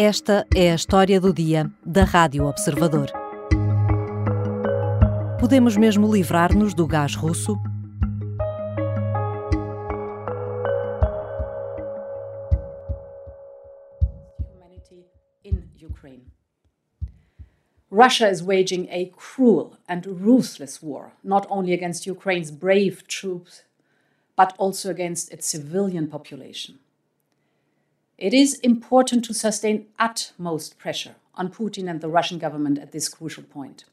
Esta é a história do dia da Rádio Observador. Podemos mesmo livrar-nos do gás russo? Russia is waging a cruel and ruthless war, not only against Ukraine's brave troops, but also against its civilian population. It is important to sustain utmost pressure on Putin and the Russian government at this crucial point.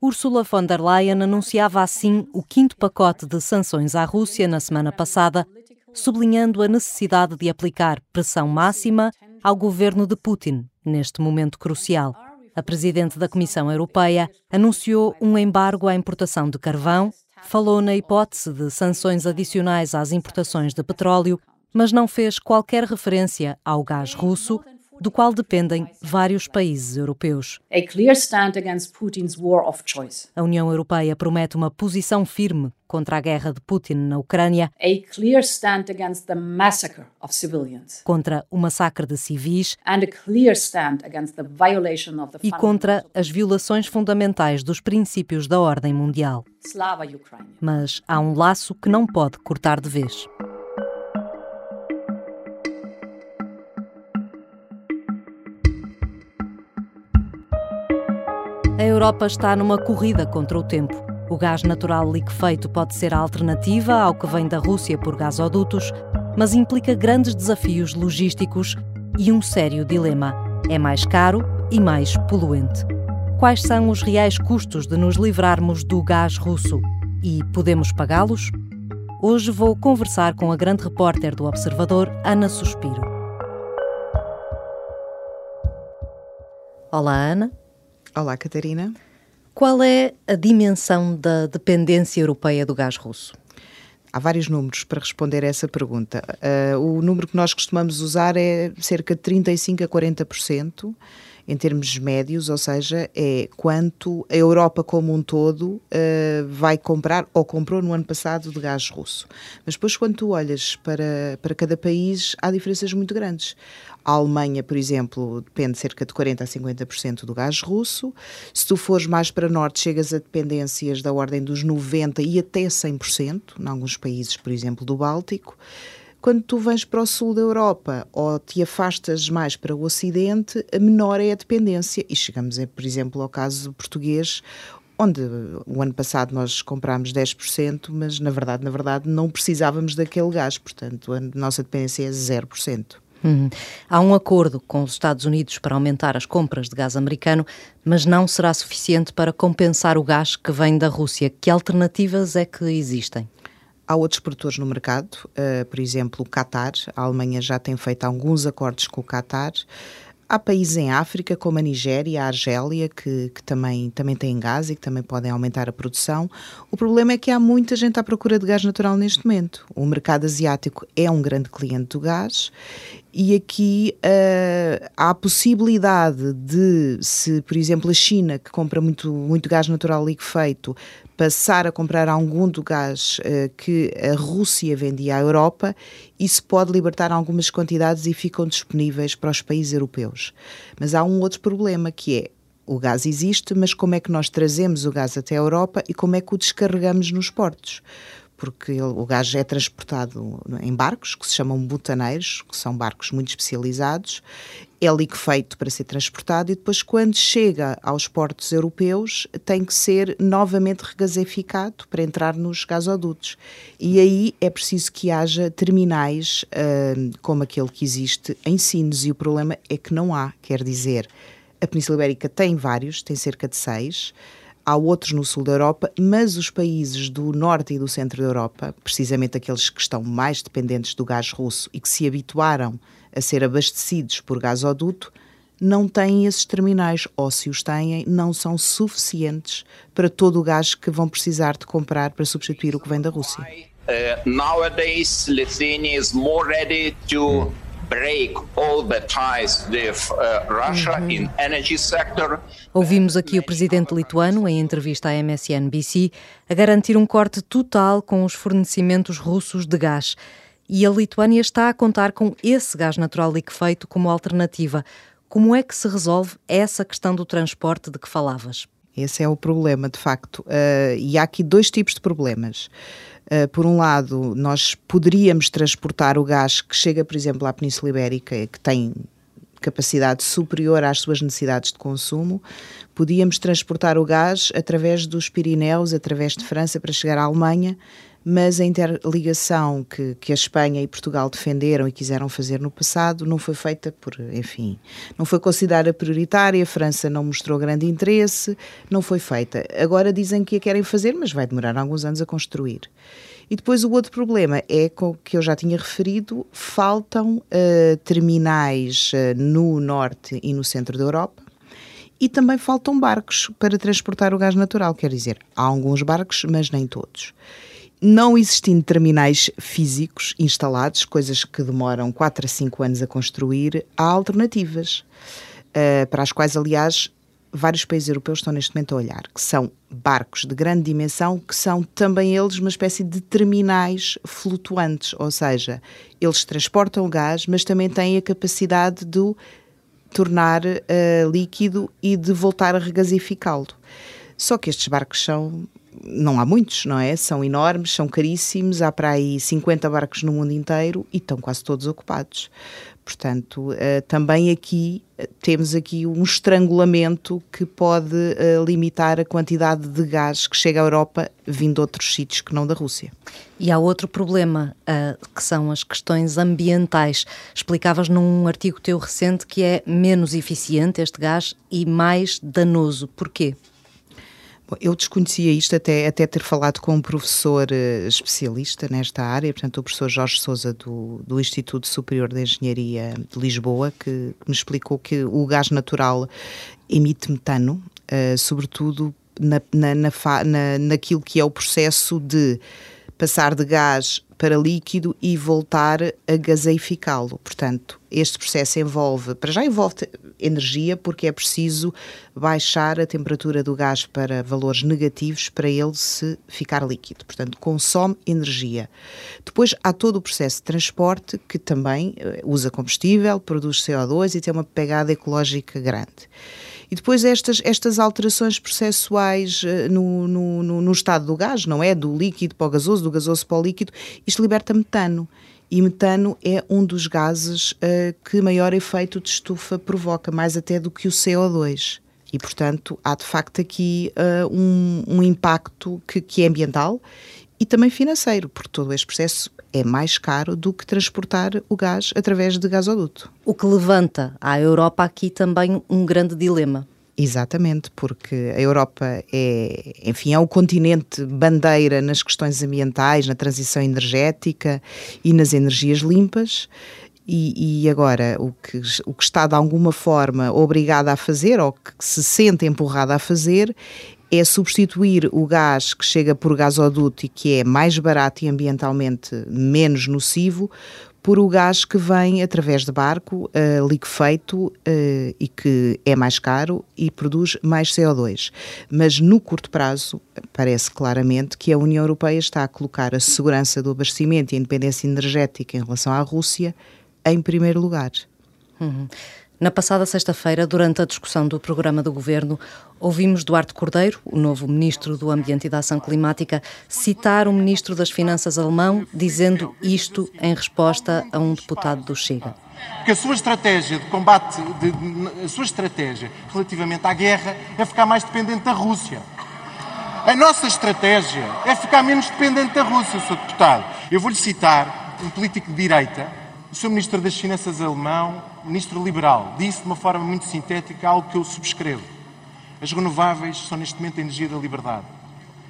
Ursula von der Leyen anunciava assim o quinto pacote de sanções à Rússia na semana passada, sublinhando a necessidade de aplicar pressão máxima ao governo de Putin neste momento crucial a presidente da Comissão Europeia anunciou um embargo à importação de carvão, falou na hipótese de sanções adicionais às importações de petróleo, mas não fez qualquer referência ao gás russo, do qual dependem vários países europeus. A União Europeia promete uma posição firme contra a guerra de Putin na Ucrânia, contra o massacre de civis e contra as violações fundamentais dos princípios da ordem mundial. Mas há um laço que não pode cortar de vez. Europa está numa corrida contra o tempo. O gás natural liquefeito pode ser a alternativa ao que vem da Rússia por gasodutos, mas implica grandes desafios logísticos e um sério dilema. É mais caro e mais poluente. Quais são os reais custos de nos livrarmos do gás russo? E podemos pagá-los? Hoje vou conversar com a grande repórter do Observador, Ana Suspiro. Olá, Ana. Olá, Catarina. Qual é a dimensão da dependência europeia do gás russo? Há vários números para responder a essa pergunta. Uh, o número que nós costumamos usar é cerca de 35% a 40% em termos médios, ou seja, é quanto a Europa como um todo uh, vai comprar ou comprou no ano passado de gás russo. Mas depois, quando tu olhas para, para cada país, há diferenças muito grandes. A Alemanha, por exemplo, depende cerca de 40% a 50% do gás russo. Se tu fores mais para norte, chegas a dependências da ordem dos 90% e até 100%, em alguns países, por exemplo, do Báltico. Quando tu vens para o sul da Europa ou te afastas mais para o ocidente, menor é a dependência. E chegamos, por exemplo, ao caso português, onde o ano passado nós comprámos 10%, mas na verdade, na verdade, não precisávamos daquele gás, portanto, a nossa dependência é 0%. Uhum. Há um acordo com os Estados Unidos para aumentar as compras de gás americano, mas não será suficiente para compensar o gás que vem da Rússia. Que alternativas é que existem? Há outros produtores no mercado, uh, por exemplo, o Qatar. A Alemanha já tem feito alguns acordos com o Qatar. Há países em África, como a Nigéria, a Argélia, que, que, também, também têm gás e que também podem aumentar a produção. O problema é que há muita gente à procura de gás natural neste momento. O mercado asiático é um grande cliente do gás e aqui uh, há a possibilidade de, se, por exemplo, a China, que compra muito, muito gás natural liquefeito, passar a comprar algum do gás uh, que a Rússia vendia à Europa, isso pode libertar algumas quantidades e ficam disponíveis para os países europeus. Mas há um outro problema que é o gás existe, mas como é que nós trazemos o gás até a Europa e como é que o descarregamos nos portos? Porque o gás é transportado em barcos que se chamam butaneiros, que são barcos muito especializados, é liquefeito para ser transportado e depois, quando chega aos portos europeus, tem que ser novamente regasificado para entrar nos gasodutos. E aí é preciso que haja terminais uh, como aquele que existe em Sines, e o problema é que não há, quer dizer, a Península Ibérica tem vários, tem cerca de seis há outros no sul da Europa, mas os países do norte e do centro da Europa, precisamente aqueles que estão mais dependentes do gás russo e que se habituaram a ser abastecidos por gasoduto, não têm esses terminais, ou se os têm, não são suficientes para todo o gás que vão precisar de comprar para substituir o que vem da Rússia. Uh, nowadays, Lithuania is more ready to break all the ties with uh, Russia uhum. in energy sector. Ouvimos aqui o presidente lituano, em entrevista à MSNBC, a garantir um corte total com os fornecimentos russos de gás. E a Lituânia está a contar com esse gás natural liquefeito como alternativa. Como é que se resolve essa questão do transporte de que falavas? Esse é o problema, de facto. Uh, e há aqui dois tipos de problemas. Uh, por um lado, nós poderíamos transportar o gás que chega, por exemplo, à Península Ibérica, que tem capacidade superior às suas necessidades de consumo, podíamos transportar o gás através dos Pirineus, através de França, para chegar à Alemanha, mas a interligação que, que a Espanha e Portugal defenderam e quiseram fazer no passado não foi feita por, enfim, não foi considerada prioritária, a França não mostrou grande interesse, não foi feita. Agora dizem que a querem fazer, mas vai demorar alguns anos a construir. E depois o outro problema é que eu já tinha referido, faltam uh, terminais uh, no norte e no centro da Europa e também faltam barcos para transportar o gás natural, quer dizer, há alguns barcos, mas nem todos. Não existindo terminais físicos instalados, coisas que demoram 4 a 5 anos a construir, há alternativas, uh, para as quais, aliás, vários países europeus estão neste momento a olhar, que são barcos de grande dimensão, que são também eles uma espécie de terminais flutuantes, ou seja, eles transportam gás, mas também têm a capacidade de o tornar uh, líquido e de voltar a regasificá-lo. Só que estes barcos são não há muitos, não é? São enormes, são caríssimos, há para aí 50 barcos no mundo inteiro e estão quase todos ocupados. Portanto, uh, também aqui uh, temos aqui um estrangulamento que pode uh, limitar a quantidade de gás que chega à Europa vindo de outros sítios que não da Rússia. E há outro problema, que são as questões ambientais. Explicavas num artigo teu recente que é menos eficiente este gás e mais danoso. Porquê? Eu desconhecia isto até, até ter falado com um professor uh, especialista nesta área, portanto, o professor Jorge Souza, do, do Instituto Superior de Engenharia de Lisboa, que me explicou que o gás natural emite metano, uh, sobretudo na, na, na, na, naquilo que é o processo de passar de gás para líquido e voltar a gaseificá-lo. Portanto, este processo envolve, para já envolve energia, porque é preciso baixar a temperatura do gás para valores negativos para ele se ficar líquido. Portanto, consome energia. Depois há todo o processo de transporte que também eh, usa combustível, produz CO2 e tem uma pegada ecológica grande. E depois estas, estas alterações processuais uh, no, no, no, no, estado do gás, não é? Do líquido para o gasoso, do gasoso para o líquido, isto liberta metano. E metano é um dos gases uh, que maior efeito de estufa provoca, mais até do que o CO2. E, portanto, há de facto aqui uh, um, um, impacto que, que é ambiental e também financeiro, porque todo este processo é mais caro do que transportar o gás através de gasoduto. O que levanta à Europa aqui também um grande dilema. Exatamente, porque a Europa é, enfim, é o continente bandeira nas questões ambientais, na transição energética e nas energias limpas. E, e, agora o que, o que está de alguma forma obrigada a fazer, ou que se sente empurrada a fazer, é substituir o gás que chega por gasoduto e que é mais barato e ambientalmente menos nocivo por o gás que vem através de barco, uh, liquefeito uh, e que é mais caro e produz mais CO2. Mas no curto prazo, parece claramente que a União Europeia está a colocar a segurança do abastecimento e a independência energética em relação à Rússia em primeiro lugar. Uhum. Na passada sexta-feira, durante a discussão do programa do governo, ouvimos Duarte Cordeiro, o novo ministro do Ambiente e da Ação Climática, citar o ministro das Finanças alemão dizendo isto em resposta a um deputado do Chega. Que a sua estratégia de combate, de, a sua estratégia relativamente à guerra é ficar mais dependente da Rússia. A nossa estratégia é ficar menos dependente da Rússia, Sr. Deputado. Eu vou-lhe citar um político de direita, o Sr. Ministro das Finanças alemão, ministro liberal, disse de uma forma muito sintética algo que eu subscrevo. As renováveis são neste momento a energia da liberdade.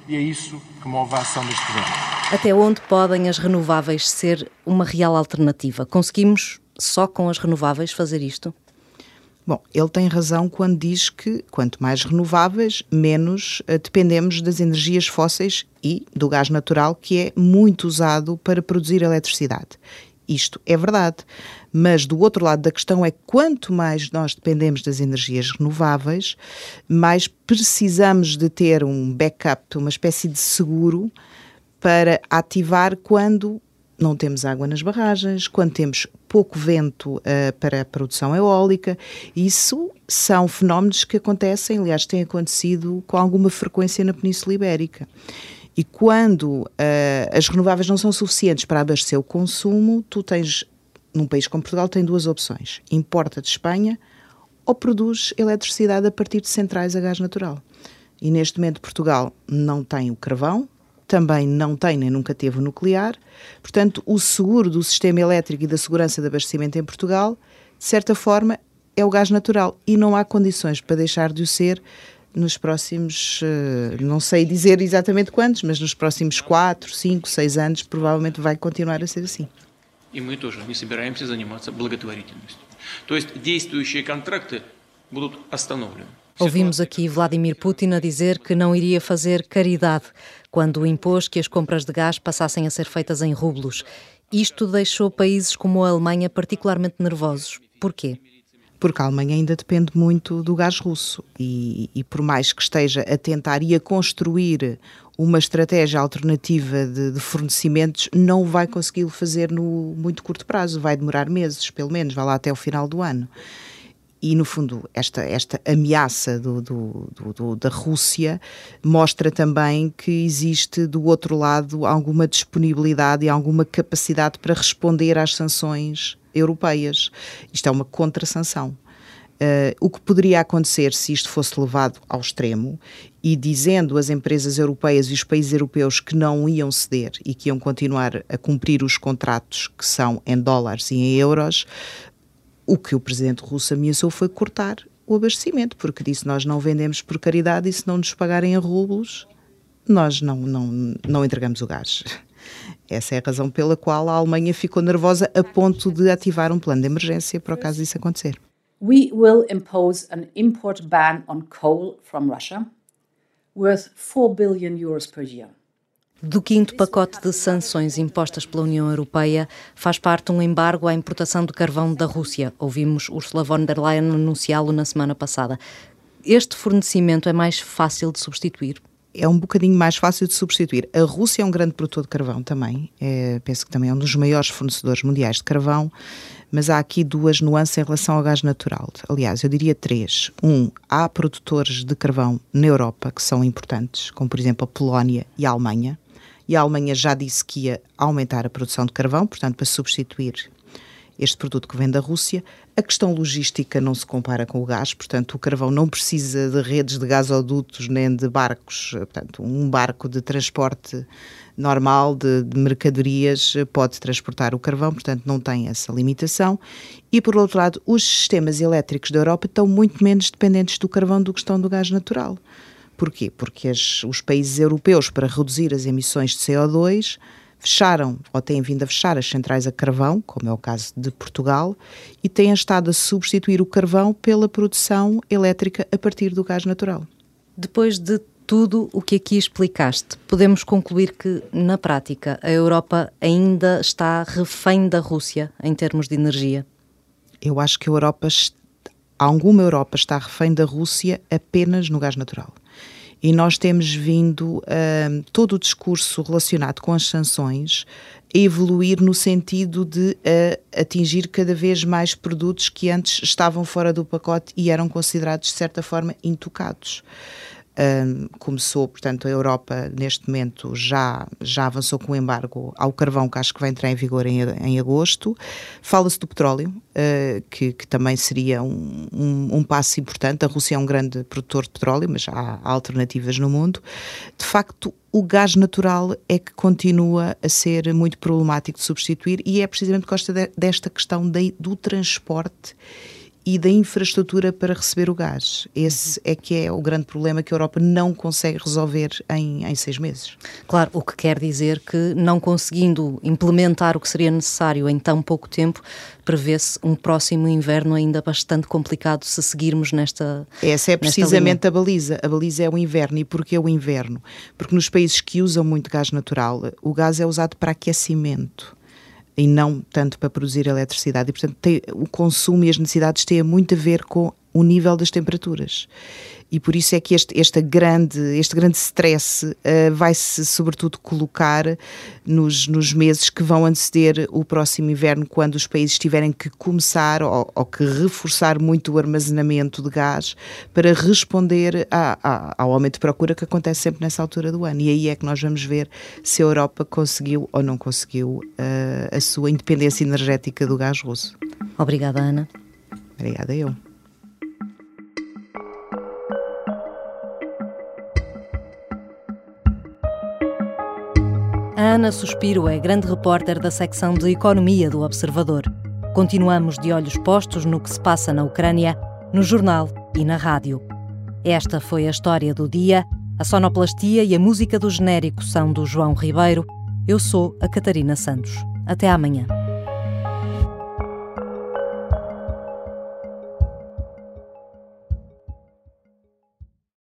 E é isso que move a ação deste governo. Até onde podem as renováveis ser uma real alternativa? Conseguimos só com as renováveis fazer isto? Bom, ele tem razão quando diz que quanto mais renováveis, menos uh, dependemos das energias fósseis e do gás natural, que é muito usado para produzir eletricidade. Isto é verdade. Mas do outro lado da questão é quanto mais nós dependemos das energias renováveis, mais precisamos de ter um backup, uma espécie de seguro para ativar quando não temos água nas barragens, quando temos pouco vento uh, para a produção eólica. Isso são fenómenos que acontecem, aliás, têm acontecido com alguma frequência na Península Ibérica. E quando uh, as renováveis não são suficientes para abastecer o consumo, tu tens, num país como Portugal, tem duas opções: importa de Espanha ou produz eletricidade a partir de centrais a gás natural. E neste momento Portugal não tem o carvão, também não tem nem nunca teve o nuclear. Portanto, o seguro do sistema elétrico e da segurança de abastecimento em Portugal, de certa forma, é o gás natural e não há condições para deixar de o ser nos próximos, eh, não sei dizer exatamente quantos, mas nos próximos 4, 5, 6 anos provavelmente vai continuar a ser assim. И мы тоже не собираемся заниматься благотворительностью. То есть действующие контракты будут остановлены. Ouvimos aqui Vladimir Putin a dizer que não iria fazer caridade quando impôs que as compras de gás passassem a ser feitas em rublos. Isto deixou países como a Alemanha particularmente nervosos. Porquê? Porque a Alemanha ainda depende muito do gás russo. E, e por mais que esteja a tentar e a construir uma estratégia alternativa de, de fornecimentos, não vai conseguir fazer no muito curto prazo, vai demorar meses, pelo menos, vai lá até o final do ano. E, no fundo, esta, esta ameaça do, do, do, da Rússia mostra também que existe, do outro lado, alguma disponibilidade e alguma capacidade para responder às sanções europeias. Isto é uma contra-sanção. Uh, o que poderia acontecer se isto fosse levado ao extremo e dizendo às empresas europeias e os países europeus que não iam ceder e que iam continuar a cumprir os contratos que são em dólares e em euros, o que o presidente russo ameaçou foi cortar o abastecimento, porque disse nós não vendemos por caridade e se não nos pagarem a rublos, nós não, não, não entregamos o gás. Essa é a razão pela qual a Alemanha ficou nervosa a ponto de ativar um plano de emergência para o caso disso acontecer. We will impose an import ban on coal from Russia worth 4 billion euros per year. Do quinto pacote de sanções impostas pela União Europeia faz parte um embargo à importação de carvão da Rússia. Ouvimos Ursula von der Leyen anunciá-lo na semana passada. Este fornecimento é mais fácil de substituir? É um bocadinho mais fácil de substituir. A Rússia é um grande produtor de carvão também, é, penso que também é um dos maiores fornecedores mundiais de carvão, mas há aqui duas nuances em relação ao gás natural. Aliás, eu diria três. Um, há produtores de carvão na Europa que são importantes, como por exemplo a Polónia e a Alemanha, e a Alemanha já disse que ia aumentar a produção de carvão, portanto, para substituir este produto que vem da Rússia. A questão logística não se compara com o gás, portanto, o carvão não precisa de redes de gasodutos nem de barcos. Portanto, um barco de transporte normal de, de, mercadorias pode transportar o carvão, portanto, não tem essa limitação. E, por outro lado, os sistemas elétricos da Europa estão muito menos dependentes do carvão do que estão do gás natural. Porquê? Porque as, os países europeus, para reduzir as emissões de CO2, fecharam ou têm vindo a fechar as centrais a carvão, como é o caso de Portugal, e têm estado a substituir o carvão pela produção elétrica a partir do gás natural. Depois de tudo o que aqui explicaste, podemos concluir que, na prática, a Europa ainda está refém da Rússia em termos de energia? Eu acho que a Europa, alguma Europa está refém da Rússia apenas no gás natural. E nós temos vindo uh, todo o discurso relacionado com as sanções evoluir no sentido de uh, atingir cada vez mais produtos que antes estavam fora do pacote e eram considerados, de certa forma, intocados. Um, começou, portanto, a Europa neste momento já, já avançou com o embargo ao carvão, que acho que vai entrar em vigor em, em agosto. Fala-se do petróleo, uh, que, que, também seria um, um, um, passo importante. A Rússia é um grande produtor de petróleo, mas há, há alternativas no mundo. De facto, o gás natural é que continua a ser muito problemático de substituir e é precisamente por causa de, desta questão de, do transporte e da infraestrutura para receber o gás. Esse é que é o grande problema que a Europa não consegue resolver em, em seis meses. Claro, o que quer dizer que não conseguindo implementar o que seria necessário em tão pouco tempo, prevê-se um próximo inverno ainda bastante complicado se seguirmos nesta. Essa é precisamente a baliza. A baliza é o inverno. E porquê o inverno? Porque nos países que usam muito gás natural, o gás é usado para aquecimento e não tanto para produzir eletricidade. E, portanto, tem, o consumo e as necessidades têm muito a ver com o nível das temperaturas e por isso é que este, este grande, este grande stress uh, vai-se sobretudo colocar nos, nos meses que vão anteceder o próximo inverno, quando os países tiverem que começar ou, ou que reforçar muito o armazenamento de gás para responder a, a, ao aumento de procura que acontece sempre nessa altura do ano. E aí é que nós vamos ver se a Europa conseguiu ou não conseguiu uh, a sua independência energética do gás russo. Obrigada, Ana. Obrigada eu. Ana Suspiro é grande repórter da secção de Economia do Observador. Continuamos de olhos postos no que se passa na Ucrânia, no jornal e na rádio. Esta foi a história do dia. A sonoplastia e a música do genérico são do João Ribeiro. Eu sou a Catarina Santos. Até amanhã.